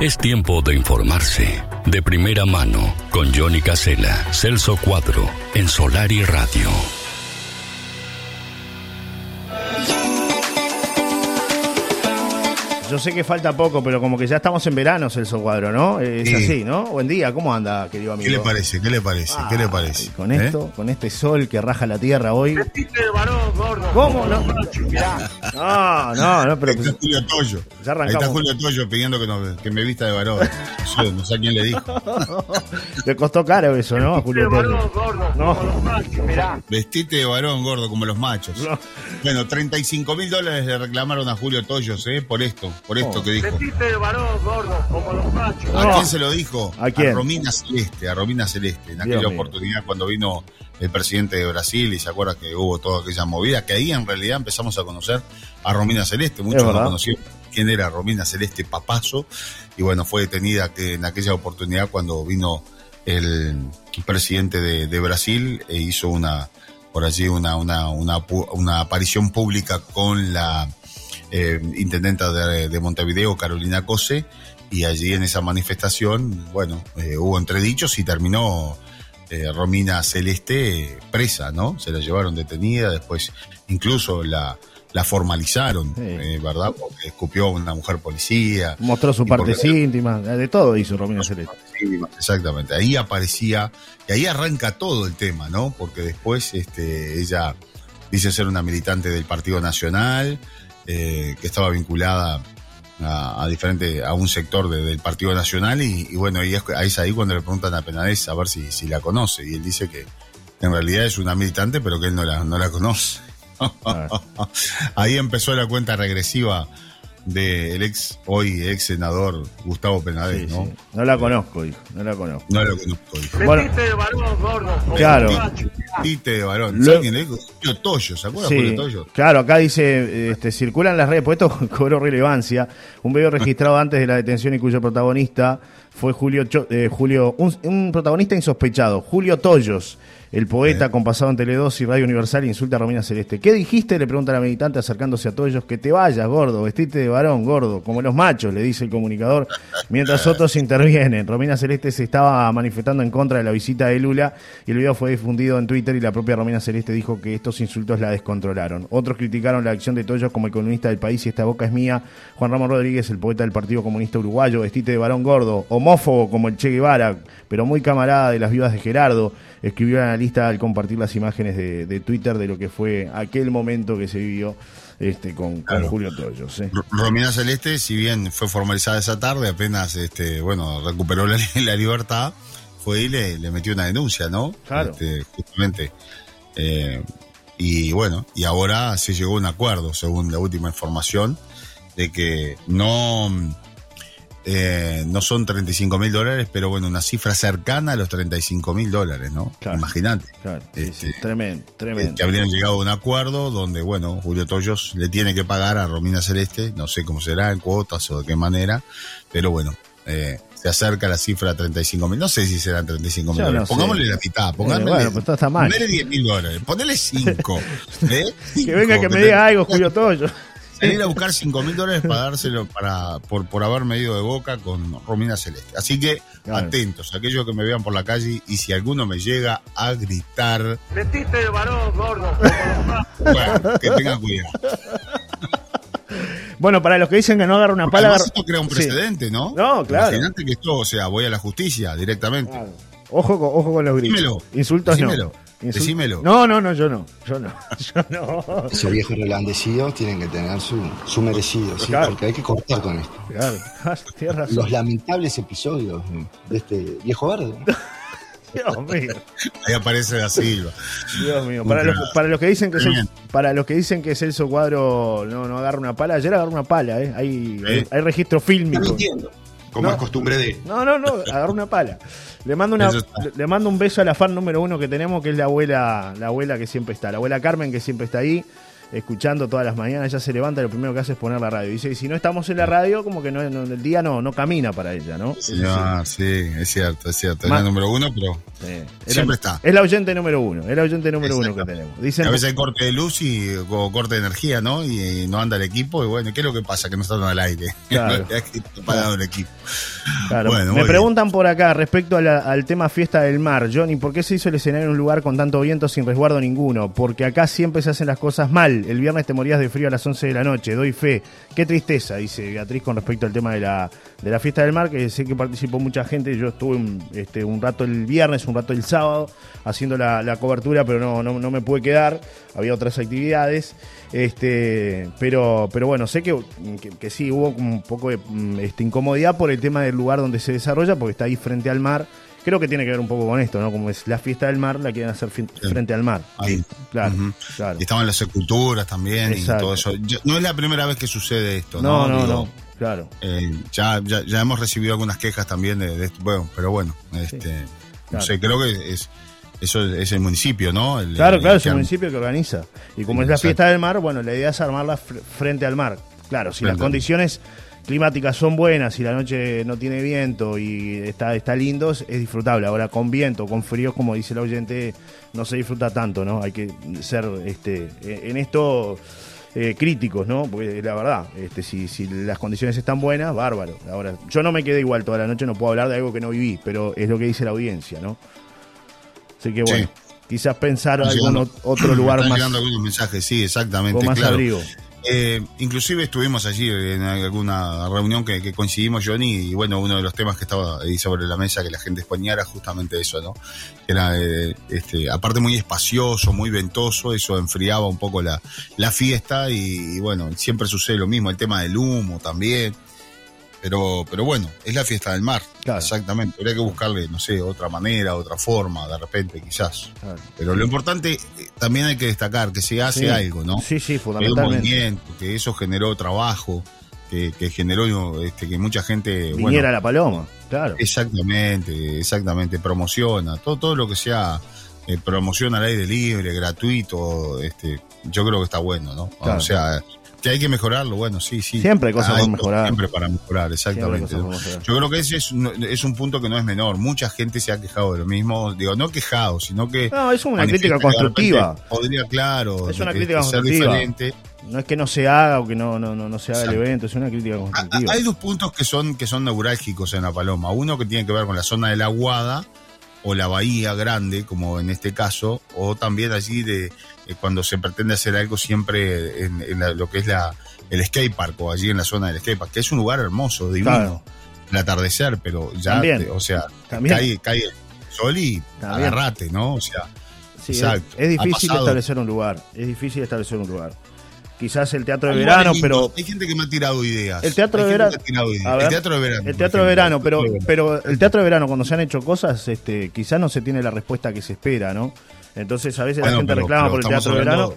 Es tiempo de informarse. De primera mano, con Johnny Casella, Celso Cuadro, en Solar y Radio. Yo sé que falta poco, pero como que ya estamos en verano, Celso Cuadro, ¿no? Es Sí. así, ¿no? Buen día, ¿cómo anda, querido amigo? ¿Qué le parece? ¿Qué le parece? ¿Qué le parece? Con ¿Eh? esto, con este sol que raja la tierra hoy. ¿Cómo? No, no, no, no, pero Ahí está Julio Toyo. Ya Ahí arrancamos. está Julio Toyo pidiendo que, no- que me vista de varón. Yo no sé a quién le dijo. le costó caro eso, ¿no? A Julio Torres. No, Vestite de varón, gordo, como los machos. No. Bueno, 35 mil dólares le reclamaron a Julio Toyos, ¿eh? Por esto, por esto Oh. que dijo. ¿A quién se lo dijo? ¿A quién? Romina Celeste, a Romina Celeste. En aquella Dios mío. oportunidad cuando vino el presidente de Brasil y se acuerda que hubo toda aquella movida, que ahí en realidad empezamos a conocer a Romina Celeste. Muchos no conocían quién era Romina Celeste Papazo. Y bueno, fue detenida que en aquella oportunidad cuando vino el presidente de, de Brasil e hizo una por allí una, una, una aparición pública con la eh, intendenta de, de Montevideo, Carolina Cose, y allí en esa manifestación, bueno, eh, hubo entredichos y terminó eh, Romina Celeste presa, ¿no? Se la llevaron detenida, después incluso la, la formalizaron, Sí. eh, ¿verdad? Porque escupió a una mujer policía. mostró su Y parte porque- íntima, de todo hizo Romina Celeste. Exactamente, ahí aparecía, y ahí arranca todo el tema, ¿no? Porque después este, ella dice ser una militante del Partido Nacional, eh, que estaba vinculada a, a diferente, a un sector de- del Partido Nacional, y, y bueno, y es, ahí es ahí cuando le preguntan a Penades a ver si, si la conoce, y él dice que en realidad es una militante, pero que él no la, no la conoce. Ahí empezó la cuenta regresiva del ex, hoy ex senador Gustavo Penades, Sí, ¿no? sí. No la conozco, dijo, no la conozco. No lo conozco. dijo. Bueno, claro. Tite de varón. Lo- ¿Sabes quién le dijo? Julio Toyo, ¿se acuerda Sí, Julio Toyo? claro, acá dice, este, circulan las redes, pues esto cobró relevancia, un video registrado antes de la detención y cuyo protagonista fue Julio, Cho- eh, Julio un, un protagonista insospechado, Julio Toyos, el poeta con pasado en Tele2 y Radio Universal, insulta a Romina Celeste. ¿Qué dijiste? Le pregunta la militante acercándose a Toyos, que te vayas, gordo, vestite de varón, gordo, como los machos, le dice el comunicador, mientras otros intervienen. Romina Celeste se estaba manifestando en contra de la visita de Lula y el video fue difundido en Twitter y la propia Romina Celeste dijo que estos insultos la descontrolaron. Otros criticaron la acción de Toyos como el columnista del país y esta boca es mía. Juan Ramón Rodríguez, el poeta del Partido Comunista Uruguayo, vestite de varón gordo, homófobo como el Che Guevara, pero muy camarada de las viudas de Gerardo, escribió el analista al compartir las imágenes de, de Twitter de lo que fue aquel momento que se vivió este, con. Julio Toyos. ¿eh? Romina Celeste, si bien fue formalizada esa tarde, apenas este, bueno, recuperó la, la libertad, fue y le, le metió una denuncia, ¿no? Claro. Este, justamente. Eh, y bueno, y ahora se llegó a un acuerdo, según la última información, de que no, eh, no son 35 mil dólares, pero bueno, una cifra cercana a los 35 mil dólares, ¿no? Claro. Imagínate. Claro, sí, sí, Este, tremendo, eh, tremendo. que habrían llegado a un acuerdo donde, bueno, Julio Toyos le tiene que pagar a Romina Celeste, no sé cómo será, en cuotas o de qué manera, pero bueno, eh, se acerca la cifra a 35 mil, no sé si serán 35 mil no dólares, sé. pongámosle la mitad, pongámosle, bueno, pues todo está mal. ponele 10 mil dólares, ponele 5. Que venga que me diga algo, Julio Toyos. Salir a buscar 5 mil dólares para dárselo para, por, por haber medido de boca con Romina Celeste. Así que Claro. atentos, aquellos que me vean por la calle y si alguno me llega a gritar, Vestiste de varón, gordo. bueno, que tengan cuidado. Bueno, para los que dicen que no agarra una pala. Esto crea un Sí. precedente, ¿no? No, claro. Imagínate que esto, o sea, voy a la justicia directamente. Claro. Ojo, con, ojo con los gritos. Dímelo. Insultos Decímelo. no. Decímelo. No, no, no, yo no. Yo no. Yo no. Esos viejos relandecidos tienen que tener su, su merecido, ¿sí? Claro. porque hay que cortar con esto. Claro. Tienes razón. Los lamentables episodios de este viejo verde. Dios mío. Ahí aparece da Silva. Dios mío. Para los, para los que dicen que Cel- Tremendo. para los que dicen que Celso Cuadro no, no agarra una pala, ayer agarró una pala, ¿eh? Hay, ¿Eh? hay registro Está fílmico. mintiendo, como No. es costumbre de. No, no, no, agarró una pala. Le mando una, le mando un beso a la fan número uno que tenemos, que es la abuela, la abuela que siempre está, la abuela Carmen que siempre está ahí. Escuchando todas las mañanas, ella se levanta y lo primero que hace es poner la radio. Dice, y si no estamos en la radio, como que no, no- el día no, no camina para ella, ¿no? Ah, sí, es cierto, es cierto. Es la número uno, pero Sí. Es siempre está. Es la oyente número uno, es la oyente número uno que tenemos. Dicen, A veces hay corte de luz y, o corte de energía, ¿no? Y, no anda el equipo. Y bueno, ¿qué es lo que pasa? Que no están al aire. Claro. Es está apagado el equipo. Claro. Bueno, Me preguntan por acá respecto a la- al tema fiesta del mar. Johnny, ¿por qué se hizo el escenario en un lugar con tanto viento sin resguardo ninguno? Porque acá siempre se hacen las cosas mal. El viernes te morías de frío a las 11 de la noche. Doy fe. Qué tristeza, dice Beatriz con respecto al tema de la, de la fiesta del mar, que sé que participó mucha gente. Yo estuve un, este, un rato el viernes, un rato el sábado, haciendo la, cobertura, pero no, no, no me pude quedar. Había otras actividades. Este, pero, pero bueno, sé que, que, sí hubo un poco de mm, este, incomodidad por el tema del lugar donde se desarrolla, porque está ahí frente al mar. Creo que tiene que ver un poco con esto, ¿no? Como es la fiesta del mar, la quieren hacer frente al mar. Ahí. Claro, Ujú. claro. Y estaban las sepulturas también Exacto. y todo eso. Yo- no es la primera vez que sucede esto, No, ¿no? no, Digo, no, claro. eh, ya, ya, ya hemos recibido algunas quejas también de, de esto. Bueno, pero bueno, este, claro. no sé, creo que es eso es el municipio, ¿no? El- Claro, el- claro, es el municipio que organiza. Y como Sí, es la exacto. fiesta del mar, bueno, la idea es armarla fr- frente al mar. Claro, si las al- condiciones climáticas son buenas, si la noche no tiene viento y está, está lindo, es disfrutable. Ahora con viento, con frío, como dice el oyente, no se disfruta tanto, ¿no? Hay que ser este en esto eh, críticos, ¿no? Porque la verdad, este, si, si las condiciones están buenas, bárbaro. Ahora, yo no me quedé igual toda la noche, no puedo hablar de algo que no viví, pero es lo que dice la audiencia, ¿no? Así que bueno, quizás pensar Están algún otro lugar están más, llegando algunos mensajes, sí, exactamente. con más claro. abrigo. Eh, inclusive estuvimos allí en alguna reunión que, que coincidimos, Johnny, y bueno, uno de los temas que estaba ahí sobre la mesa que la gente exponía era justamente eso, ¿no? Era, eh, este, aparte muy espacioso, muy ventoso, eso enfriaba un poco la, la fiesta y bueno, siempre sucede lo mismo, el tema del humo también. Pero, pero bueno, es la fiesta del mar, Claro. exactamente. Habría que buscarle, no sé, otra manera, otra forma, de repente, quizás. Claro. Pero lo importante, eh, también hay que destacar que se hace Sí. algo, ¿no? Sí, sí, que fundamentalmente. movimiento, que eso generó trabajo, que, que generó este, que mucha gente bueno, Viniera la paloma, claro. exactamente, exactamente, promociona, todo, todo lo que sea eh, promoción al aire libre, gratuito, este, yo creo que está bueno, ¿no? Claro. O sea, que hay que mejorarlo, bueno, sí, sí. Siempre hay cosas por mejorar. Siempre para mejorar, exactamente. mejorar. Yo creo que ese es un, es un punto que no es menor. Mucha gente se ha quejado de lo mismo. Digo, no quejado, sino que. No, es una crítica constructiva. Podría, claro. Es una de- crítica ser constructiva. diferente. No es que no se haga o que no, no, no, no se haga el Exacto. evento, es una crítica Ah, constructiva. Hay dos puntos que son, que son neurálgicos en la Paloma. Uno que tiene que ver con la zona de la Guada o la Bahía Grande, como en este caso, o también allí de eh, cuando se pretende hacer algo siempre en, en la- lo que es la, el skate park o allí en la zona del skate park, que es un lugar hermoso, divino, Claro. el atardecer, pero ya, También. te- o sea, También. cae, cae el sol y También. agarrate, ¿no? O sea, Sí, exacto. es, difícil establecer un lugar, es difícil establecer un lugar. Quizás el teatro de hay verano, pero. Hay gente que me ha tirado ideas. el teatro de verano, ver, el teatro de verano. el teatro de verano, pero, pero el teatro de verano cuando se han hecho cosas, este, quizás no se tiene la respuesta que se espera, ¿no? Entonces a veces la gente pero- reclama pero por el teatro de verano.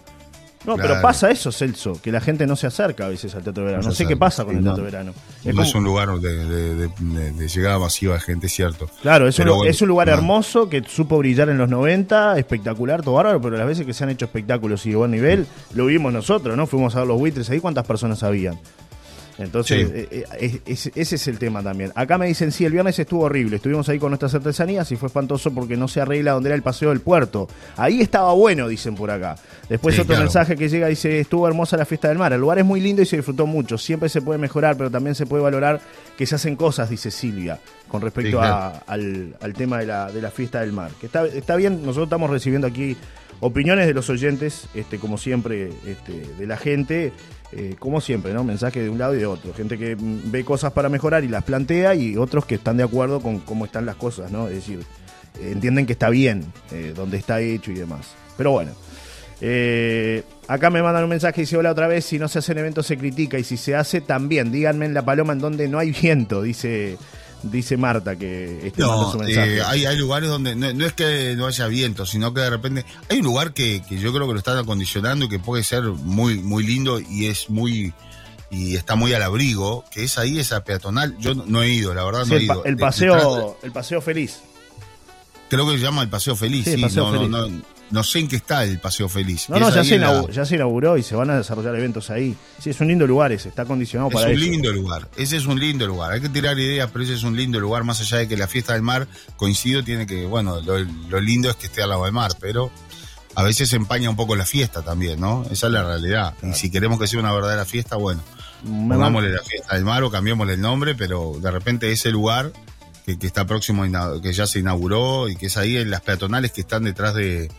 No, pero pasa eso, Celso, que la gente no se acerca a veces al teatro de verano. No No, sé qué pasa con sí, el no. teatro de verano. Es no como- es un lugar de, de- de- de- de llegada masiva de gente, cierto. Claro, es un, Pero es un lugar no. hermoso que supo brillar en los 90, espectacular, todo bárbaro, pero las veces que se han hecho espectáculos y de buen nivel, lo vimos nosotros, ¿no? Fuimos a ver los buitres ahí, ¿cuántas personas habían? Entonces, Sí. eh, eh, es- ese es el tema también. Acá me dicen, sí, el viernes estuvo horrible, estuvimos ahí con nuestras artesanías y fue espantoso porque no se arregla donde era el paseo del puerto. Ahí estaba bueno, dicen por acá. Después Sí, otro claro. mensaje que llega dice, estuvo hermosa la fiesta del mar. El lugar es muy lindo y se disfrutó mucho. Siempre se puede mejorar, pero también se puede valorar que se hacen cosas, dice Silvia, con respecto Sí, a- claro. al, al tema de la, de la fiesta del mar. Que está, está bien, nosotros estamos recibiendo aquí opiniones de los oyentes, este, como siempre, este, de la gente, eh, como siempre, ¿no? Mensajes de un lado y de otro. Gente que mm, ve cosas para mejorar y las plantea, y otros que están de acuerdo con cómo están las cosas, ¿no? Es decir, entienden que está bien eh, donde está hecho y demás. Pero bueno. Eh, acá me mandan un mensaje y dice, hola otra vez, si no se hacen eventos se critica y si se hace también, díganme en La Paloma en donde no hay viento, dice dice Marta que este No, su mensaje. eh, hay, hay lugares donde no, no es que no haya viento, sino que de repente hay un lugar que, que yo creo que lo están acondicionando y que puede ser muy muy lindo y es muy y está muy al abrigo, que es ahí esa peatonal. Yo no, no he ido, la verdad Sí, no he ido. el De- paseo el paseo feliz. creo que se llama el Paseo Feliz, Sí, sí, el Paseo Feliz. No, sé en qué está el Paseo Feliz. No, no, es ya se, la- inauguró, ya se inauguró y se van a desarrollar eventos ahí. Sí, es un lindo lugar ese, está acondicionado Es para un eso. lindo lugar, ese es un lindo lugar. Hay que tirar ideas, pero ese es un lindo lugar. Más allá de que la fiesta del mar, coincido, tiene que, bueno, lo, lo lindo es que esté al lado del mar, pero a veces empaña un poco la fiesta también, ¿no? Esa es la realidad. Y si queremos que sea una verdadera fiesta, bueno, pongámosle la fiesta del mar o cambiémosle el nombre, pero de repente ese lugar que, que está próximo, que ya se inauguró y que es ahí en las peatonales que están detrás de.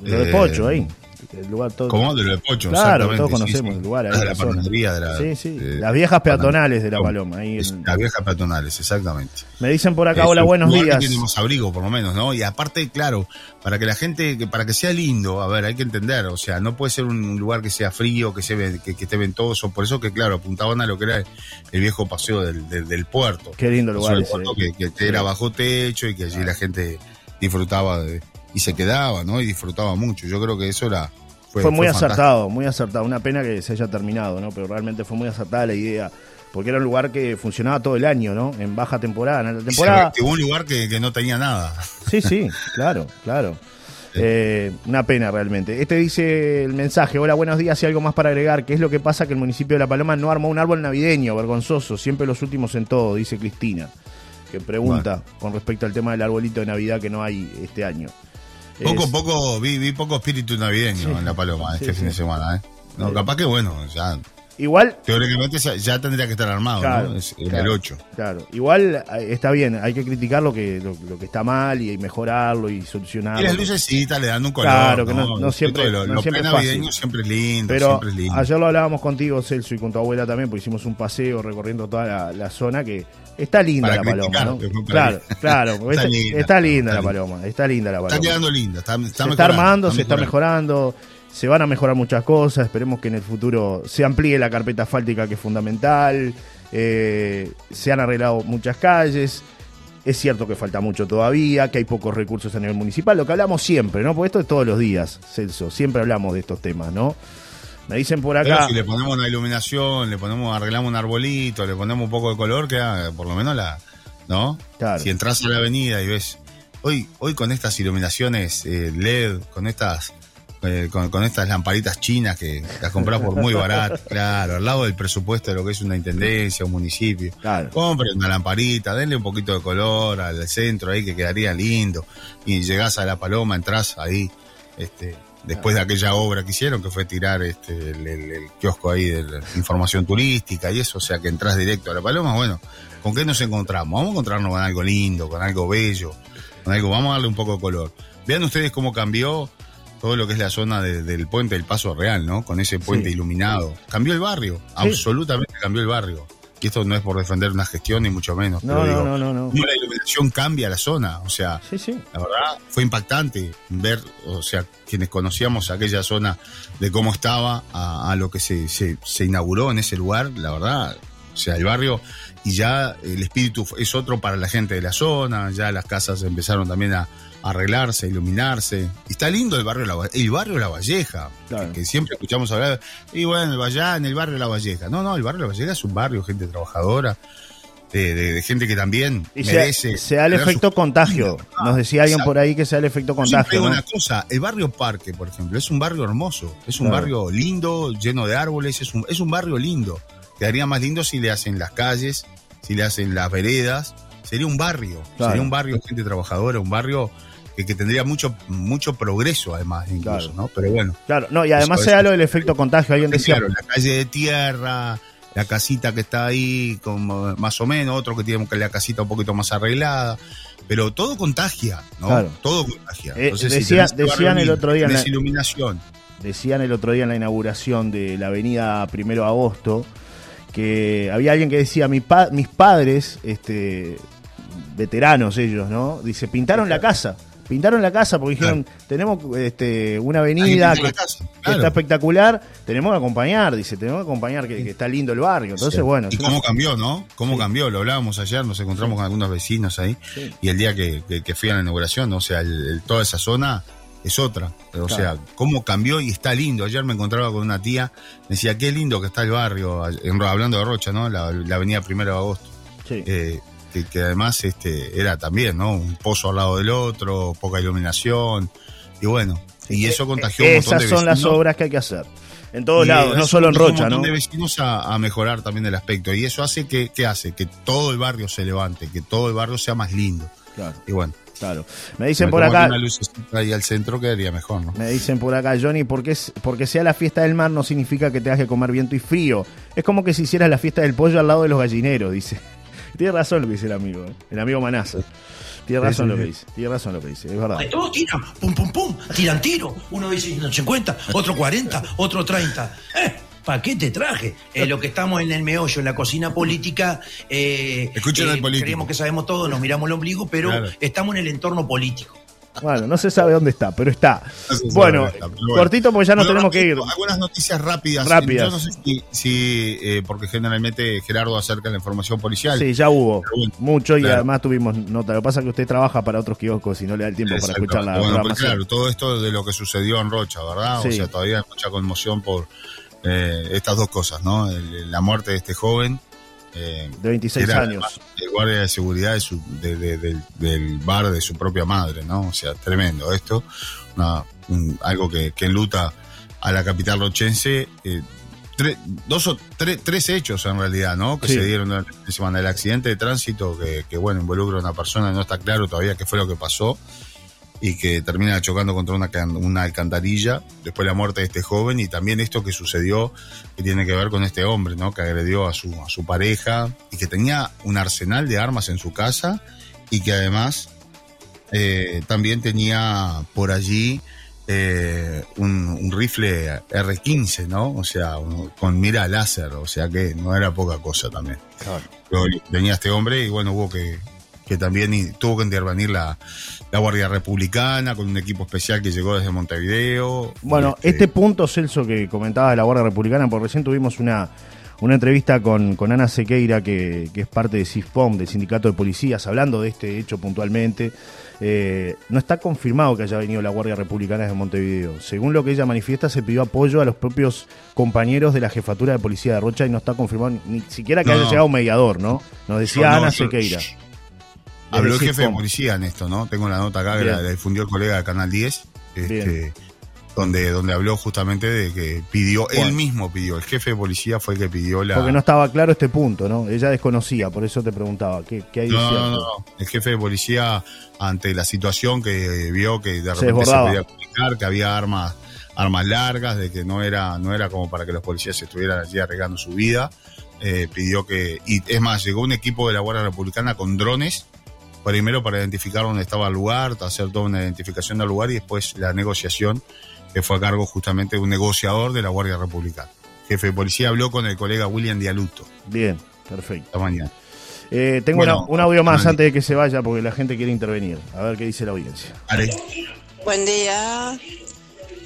Lo de eh, Pocho ahí. El lugar todo. ¿Cómo? De lo de Pocho, Claro, todos conocemos sí. el lugar ahí. De en la la zona. panadería, de la. Sí, sí. de- Las viejas peatonales de la Paloma. Ahí Es- en- Las viejas peatonales, exactamente. Me dicen por acá, Es hola, buenos días. Tiene más abrigo, por lo menos, ¿no? Y aparte, claro, para que la gente, que para que sea lindo, a ver, hay que entender, o sea, no puede ser un lugar que sea frío, que, se ve, que, que esté ventoso, por eso que, claro, apuntaban a lo que era el, el viejo paseo del, del, del puerto. Qué lindo lugar ese. puerto que- que era bajo techo y que allí la gente disfrutaba de- y se quedaba, ¿no? Y disfrutaba mucho. Yo creo que eso era... Fue, muy acertado, muy acertado. Una pena que se haya terminado, ¿no? Pero realmente fue muy acertada la idea. Porque era un lugar que funcionaba todo el año, ¿no? En baja temporada. En alta se temporada. un lugar que, que no tenía nada. Sí, sí, claro, claro. Eh, una pena realmente. Este dice el mensaje, hola, buenos días y algo más para agregar. ¿Qué es lo que pasa que el municipio de La Paloma no armó un árbol navideño, vergonzoso? Siempre los últimos en todo, dice Cristina, que pregunta con respecto al tema del arbolito de Navidad que no hay este año. Poco, poco, vi, vi poco espíritu navideño Sí. en La Paloma este Sí, fin de semana, ¿eh? No, capaz que bueno, ya, Igual, teóricamente ya, tendría que estar armado, Claro, ¿no? Es claro. el 8. claro, igual eh, está bien, hay que criticar lo que, lo, lo que está mal y mejorarlo y solucionarlo. Y las lucecitas le dan un color. Claro, que no- no siempre- Lo, no lo siempre es pre-navideño fácil. siempre es lindo, Pero siempre es lindo. ayer lo hablábamos contigo, Celso, y con tu abuela también, porque hicimos un paseo recorriendo toda la, la zona que está linda Para la paloma, ¿no? Claro, claro, Está está, linda, está linda está la paloma, está linda la paloma. Está quedando linda, está, está se está mejorando, armando, se está mejorando. mejorando, se van a mejorar muchas cosas, esperemos que en el futuro se amplíe la carpeta asfáltica que es fundamental, eh, se han arreglado muchas calles, es cierto que falta mucho todavía, que hay pocos recursos a nivel municipal, lo que hablamos siempre, ¿no? Porque esto es todos los días, Celso, siempre hablamos de estos temas, ¿no? Me dicen por Pero acá... si le ponemos una iluminación, le ponemos, arreglamos un arbolito, le ponemos un poco de color, queda por lo menos la, ¿no? Claro. Si entras a la avenida y ves, hoy, hoy con estas iluminaciones eh, LED, con estas, eh, con, con estas lamparitas chinas que las compras por muy barato, claro, al lado del presupuesto de lo que es una intendencia, un municipio. Claro. Compren una lamparita, denle un poquito de color al centro ahí que quedaría lindo. Y llegás a la paloma, entras ahí, este, después de aquella obra que hicieron, que fue tirar este, el, el- el kiosco ahí de la información turística y eso, o sea que entras directo a la paloma, bueno, ¿con qué nos encontramos? Vamos a encontrarnos con algo lindo, con algo bello, con algo, vamos a darle un poco de color. Vean ustedes cómo cambió todo lo que es la zona de- del puente del Paso Real, ¿no? Con ese puente Sí. iluminado. Cambió el barrio, absolutamente cambió el barrio. Y esto no es por defender una gestión, ni mucho menos. No, pero no, digo, no, no, la iluminación cambia la zona. O sea, Sí, sí. la verdad fue impactante ver, o sea, quienes conocíamos aquella zona de cómo estaba a, a lo que se, se, se inauguró en ese lugar, la verdad, o sea, el barrio y ya el espíritu es otro para la gente de la zona, ya las casas empezaron también a arreglarse, iluminarse. Y está lindo el barrio La, el barrio La Valleja, Claro. que, que siempre escuchamos hablar, y bueno, vaya en el barrio La Valleja. No, no, el barrio La Valleja es un barrio, gente trabajadora. De, de- de gente que también Y merece se da el efecto sus- contagio. Nos decía alguien Exacto. por ahí que se da el efecto contagio, ¿no? una cosa, el barrio Parque, por ejemplo, es un barrio hermoso, es un Claro. barrio lindo, lleno de árboles, es un, es un barrio lindo. Quedaría más lindo si le hacen las calles, si le hacen las veredas, sería un barrio, Claro. sería un barrio de gente trabajadora, un barrio que, que tendría mucho, mucho progreso además, incluso, Claro. ¿no? Pero bueno, Claro, no, y además Eso se es. da lo del efecto contagio. Alguien decía, claro, la calle de tierra, la casita que está ahí, como más o menos, otro que tiene la casita un poquito más arreglada, pero todo contagia, ¿no? Claro. Todo contagia. Eh, si decía- tenés un barrio decían el otro día en tenés la- iluminación. decían el otro día en la inauguración de la avenida Primero de Agosto, que había alguien que decía, Mi pa- mis padres, este, veteranos ellos, ¿no? Dice, pintaron la casa. Pintaron la casa porque dijeron, tenemos este, una avenida que, está espectacular, tenemos que acompañar, dice, tenemos que acompañar, que, que está lindo el barrio. Entonces, Sí. bueno, Y una- cómo cambió, ¿no? Cómo Sí. cambió, lo hablábamos ayer, nos encontramos con algunos vecinos ahí, Sí. y el día que, que- que fui a la inauguración, o sea, el- el- toda esa zona es otra. O Claro. sea, cómo cambió y está lindo. Ayer me encontraba con una tía, me decía, qué lindo que está el barrio, en- hablando de Rocha, ¿no? La, la avenida Primero de Agosto. sí. Eh, que, que además este era también, ¿no? Un pozo al lado del otro, poca iluminación. Y bueno, Y eso contagió un montón Esas son las obras que hay que hacer. En todos Y lados, no solo en Rocha, un ¿no? montón de vecinos a, a mejorar también el aspecto. Y eso hace que, ¿qué hace? Que todo el barrio se levante, que todo el barrio sea más lindo. Claro, Y bueno, claro. Me dicen me por acá, una lucecita ahí al centro quedaría mejor, ¿no? me dicen por acá, Johnny, porque, es, porque sea la fiesta del mar no significa que tengas que comer viento y frío. Es como que si hicieras la fiesta del pollo al lado de los gallineros, dice. Tiene razón lo que dice el amigo, ¿eh? el amigo Manaza. Tiene razón lo que dice, tiene razón lo que dice, es verdad. Ay, Todos tiran, pum, pum, pum, tiran tiro. Uno dice 50, otro 40, otro 30. Eh, ¿Para qué te traje? Eh, lo que estamos en el meollo, en la cocina política. Eh, Escuchen al político. Creemos que sabemos todo, nos miramos el ombligo, pero Claro. estamos en el entorno político. Bueno, no se sabe dónde está, pero está. No Bueno, dónde está, pero bueno. cortito porque ya nos tenemos que ir. Algunas noticias rápidas. Rápidas. Yo no sé si, si, eh, porque generalmente Gerardo acerca la información policial. Sí, ya hubo bueno, mucho y además tuvimos nota. Lo que pasa es que usted trabaja para otros kioscos y no le da el tiempo para escuchar la Bueno, programación. claro, todo esto de lo que sucedió en Rocha, ¿verdad? Sí. O sea, todavía hay mucha conmoción por eh, estas dos cosas, ¿no? El- la muerte de este joven. Eh, De 26 que era años. El guardia de seguridad de su- de- de- del, del bar de su propia madre, ¿no? O sea, tremendo esto. Una- un- algo que, que enluta a la capital rochense. eh, tre- dos o tre- tres hechos en realidad, ¿no? Que Sí. se dieron durante la semana. El accidente de tránsito que, que, bueno, involucra a una persona, no está claro todavía qué fue lo que pasó y que termina chocando contra una, una alcantarilla, después la muerte de este joven y también esto que sucedió que tiene que ver con este hombre, ¿no? Que agredió a su, a su pareja y que tenía un arsenal de armas en su casa y que además eh, también tenía por allí eh, un, un rifle R15, ¿no? O sea, un- con mira láser, o sea que no era poca cosa también. Pero tenía este hombre y bueno, hubo que, que también tuvo que intervenir la, la Guardia Republicana con un equipo especial que llegó desde Montevideo. Bueno, Este, este punto, Celso, que comentaba de la Guardia Republicana, porque recién tuvimos una, una entrevista con, con Ana Sequeira, que, que es parte de CISPOM, del Sindicato de Policías, hablando de este hecho puntualmente. Eh, no está confirmado que haya venido la Guardia Republicana desde Montevideo. Según lo que ella manifiesta, se pidió apoyo a los propios compañeros de la jefatura de policía de Rocha y no está confirmado ni, ni siquiera que No, haya llegado un mediador, ¿no? Nos decía no, Ana yo- Sequeira. Habló el jefe de policía en esto, ¿no? Tengo la nota acá que Bien. la, la difundió el colega de Canal 10, este, donde, donde habló justamente de que pidió, Bueno. él mismo pidió, el jefe de policía fue el que pidió la... Porque no estaba claro este punto, ¿no? Ella desconocía, por eso te preguntaba, ¿qué, qué hay No, cierto? no, no, El jefe de policía, ante la situación que vio que de Se repente se, podía comunicar, que había armas, armas largas, de que no era, no era como para que los policías estuvieran allí arriesgando su vida, eh, pidió que, y es más, llegó un equipo de la Guardia Republicana con drones, primero para identificar dónde estaba el lugar, hacer toda una identificación del lugar y después la negociación que fue a cargo justamente de un negociador de la Guardia Republicana. Jefe de policía habló con el colega William Dialuto Bien, perfecto. esta mañana. Eh, tengo Bueno, una- un audio más antes de que se vaya porque la gente quiere intervenir. A ver qué dice la audiencia. Ale. Buen día,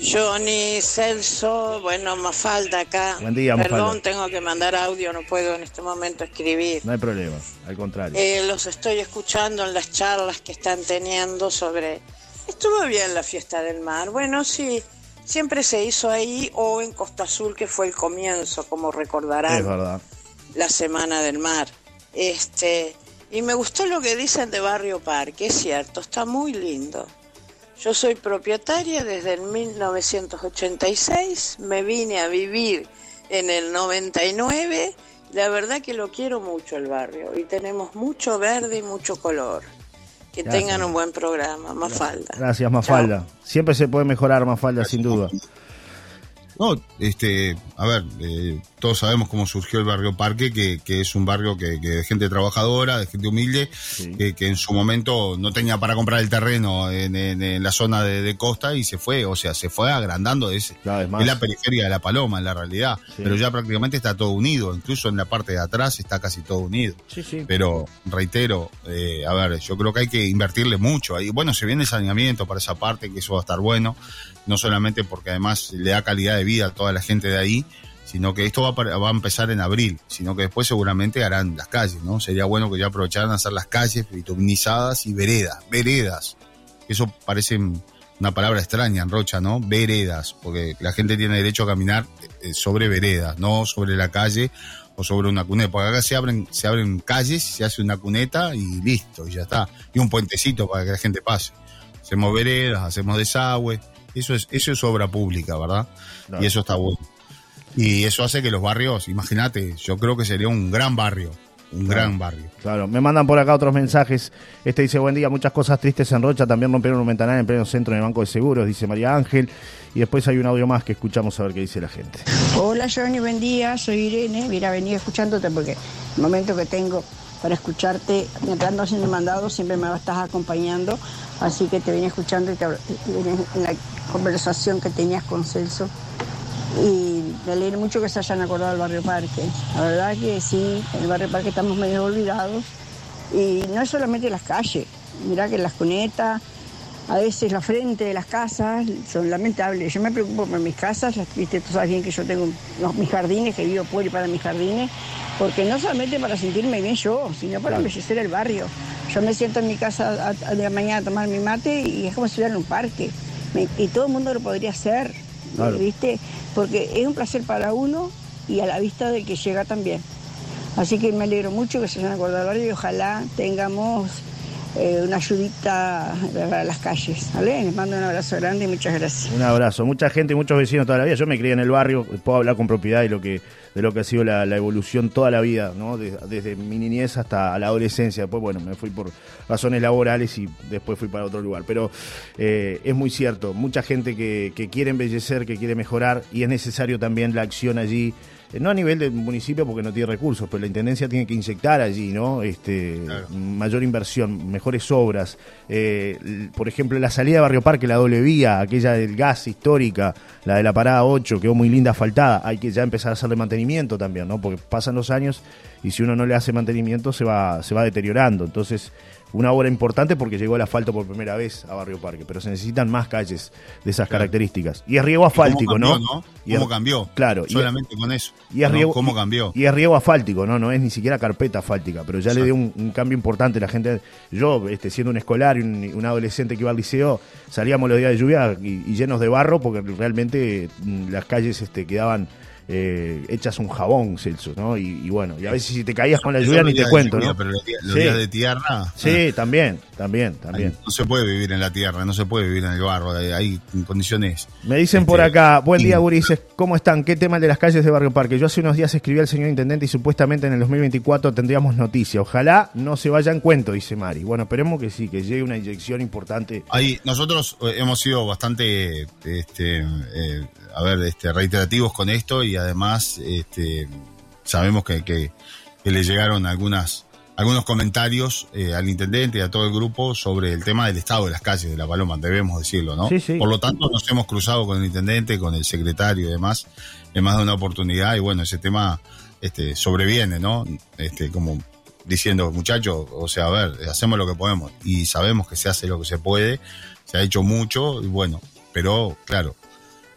Johnny, Celso, bueno, Mafalda acá. Buen día, Mafalda. Perdón, tengo que mandar audio, no puedo en este momento escribir. No hay problema, al contrario. Eh, los estoy escuchando en las charlas que están teniendo sobre... Estuvo bien la fiesta del mar. Bueno, sí, siempre se hizo ahí o en Costa Azul, que fue el comienzo, como recordarán es verdad. la Semana del Mar. Este, y me gustó lo que dicen de Barrio Parque, es cierto, está muy lindo. Yo soy propietaria desde el 1986, me vine a vivir en el 99, la verdad que lo quiero mucho el barrio y tenemos mucho verde y mucho color. Que Gracias. tengan un buen programa, Mafalda. Gracias, Mafalda. Siempre se puede mejorar, Mafalda, sin duda. No, este, a ver, eh, todos sabemos cómo surgió el barrio Parque, que, que es un barrio que, que de gente trabajadora, de gente humilde, que, que en su momento no tenía para comprar el terreno en, en- en la zona de, de costa y se fue, o sea, se fue agrandando. Es, es la periferia de La Paloma, en la realidad, Sí. pero ya prácticamente está todo unido, incluso en la parte de atrás está casi todo unido. Sí, sí. Pero reitero, eh, a ver, yo creo que hay que invertirle mucho. Ahí, bueno, se viene el saneamiento para esa parte, que eso va a estar bueno, no solamente porque además le da calidad de vida a toda la gente de ahí, sino que esto va va a empezar en abril, sino que después seguramente harán las calles, ¿no? Sería bueno que ya aprovecharan a hacer las calles bituminizadas y veredas, veredas. Eso parece una palabra extraña en Rocha, ¿no? Veredas, porque la gente tiene derecho a caminar eh, sobre veredas, no sobre la calle o sobre una cuneta, porque acá se abren, se abren calles, se hace una cuneta y listo, y ya está. Y un puentecito para que la gente pase. Hacemos veredas, hacemos desagüe, Eso es, eso es obra pública, ¿verdad? Claro. Y eso está bueno. Y eso hace que los barrios, imagínate, yo creo que sería un gran barrio, un gran barrio. Claro, me mandan por acá otros mensajes. Este dice, buen día, muchas cosas tristes en Rocha, también rompieron un ventanal en pleno centro en el Banco de Seguros, dice María Ángel. Y después hay un audio más que escuchamos a ver qué dice la gente. Hola Johnny, buen día, soy Irene. Mira, venía escuchándote porque el momento que tengo para escucharte mientras ando haciendo mandado siempre me estás acompañando. Así que te venía escuchando y te, en la conversación que tenías con Celso. Y me alegra mucho que se hayan acordado del barrio Parque. La verdad que sí, en el barrio Parque estamos medio olvidados. Y no es solamente las calles, mirá que las cunetas, a veces la frente de las casas son lamentables. Yo me preocupo por mis casas, las- viste, tú sabes bien que yo tengo los- mis jardines, que vivo por y para mis jardines, porque no solamente para sentirme bien yo, sino para embellecer el barrio. Yo me siento en mi casa a- a- de la mañana a tomar mi mate y es como si estuviera en un parque. Me- y todo el mundo lo podría hacer, Claro. ¿viste? Porque es un placer para uno y a la vista del que llega también. Así que me alegro mucho que se hayan acordado y ojalá tengamos eh, una ayudita para las calles. ¿vale? Les mando un abrazo grande y muchas gracias. Un abrazo. Mucha gente, muchos vecinos toda la vida. Yo me crié en el barrio, puedo hablar con propiedad de lo que, de lo que ha sido la, evolución toda la vida, ¿no? De- desde mi niñez hasta la adolescencia. Después, bueno, me fui por razones laborales y después fui para otro lugar. Pero eh, es muy cierto, mucha gente que, que quiere embellecer, que quiere mejorar y es necesario también la acción allí. Eh, No a nivel del municipio porque no tiene recursos, pero la intendencia tiene que inyectar allí, ¿no? Este, mayor inversión, mejores obras. Eh, por ejemplo, la salida de Barrio Parque, la doble vía, aquella del gas histórica, la de la parada 8, quedó muy linda asfaltada. Hay que ya empezar a hacerle mantenimiento también, ¿no? Porque pasan los años y si uno no le hace mantenimiento se va, se va deteriorando. Entonces, una obra importante porque llegó el asfalto por primera vez a Barrio Parque, pero se necesitan más calles de esas características. Y es riego asfáltico, ¿Cómo cambió, ¿no? no? Y es- ¿Cómo cambió? Claro. y Solamente con eso. y es riego, ¿Cómo cambió? Y es riego asfáltico, ¿no? No es ni siquiera carpeta asfáltica, pero ya le dio un, un cambio importante. La gente, yo, este, siendo un escolar y un, un adolescente que iba al liceo, salíamos los días de lluvia y, y llenos de barro porque realmente mm, las calles este, quedaban eh, hechas un jabón, Celso, ¿no? Y, y bueno, y a veces si te caías con la lluvia ni te cuento, lluvia, ¿no? Pero los días, los Sí. días de tierra. Sí, también, también, ah, también. No se puede vivir en la tierra, no se puede vivir en el barro, hay, condiciones. Me dicen por Este, acá, buen día Gurises, ¿cómo están? ¿Qué tema el de las calles de Barrio Parque? Yo hace unos días escribí al señor intendente y supuestamente en el 2024 tendríamos noticia. Ojalá no se vaya en cuento, dice Mari. Bueno, esperemos que sí, que llegue una inyección importante. Ahí, nosotros eh, hemos sido bastante, este, eh, a ver, este, reiterativos con esto y además, este, sabemos que, que, que le llegaron algunas, algunos comentarios eh, al intendente y a todo el grupo sobre el tema del estado de las calles de La Paloma, debemos decirlo, ¿no? Sí, sí. Por lo tanto, nos hemos cruzado con el intendente, con el secretario y demás, en más de una oportunidad y bueno, ese tema, este, sobreviene, ¿no? Este, como diciendo, muchachos, o sea, a ver, hacemos lo que podemos y sabemos que se hace lo que se puede, se ha hecho mucho y bueno, pero claro,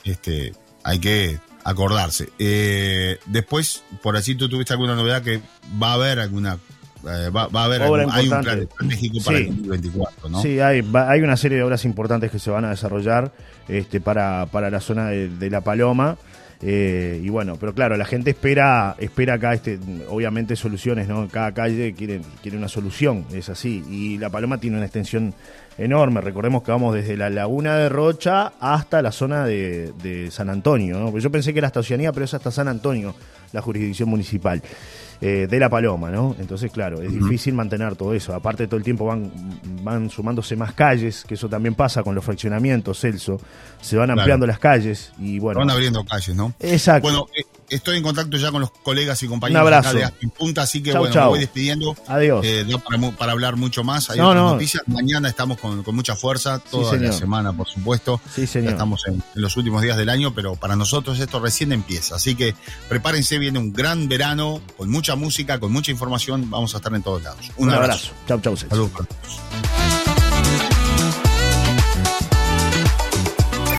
este, hay que acordarse. Eh, después, por así tú tuviste alguna novedad que va a haber alguna, eh, va, va a haber, algún- hay un plan estratégico para Sí. el 2024, ¿no? Sí, hay, va- hay una serie de obras importantes que se van a desarrollar este, para, para la zona de, de La Paloma. Eh, y bueno, pero claro, la gente espera, espera acá, este, obviamente, soluciones, ¿no? Cada calle quiere, quiere una solución, es así. Y La Paloma tiene una extensión enorme. Recordemos que vamos desde la laguna de Rocha hasta la zona de, de San Antonio, ¿no? Yo pensé que era hasta Oceanía, pero es hasta San Antonio, la jurisdicción municipal. Eh, de La Paloma, ¿no? Entonces, claro, es difícil mantener todo eso. Aparte, todo el tiempo van, van sumándose más calles, que eso también pasa con los fraccionamientos, Celso. Se van Claro. ampliando las calles y bueno. Van abriendo calles, ¿no? Exacto. Bueno, eh, estoy en contacto ya con los colegas y compañeros Un abrazo. acá de Punta, así que Chau, bueno, chau. me voy despidiendo. Adiós. Eh, para, hablar mucho más. Hay No, otras no. noticias. Mañana estamos con, con mucha fuerza, toda señor. la semana, por supuesto. Sí, señor. Ya estamos en, en los últimos días del año, pero para nosotros esto recién empieza. Así que prepárense, viene un gran verano con mucha música, con mucha información. Vamos a estar en todos lados. Un, Un abrazo. abrazo. Chau, chau. Saludos.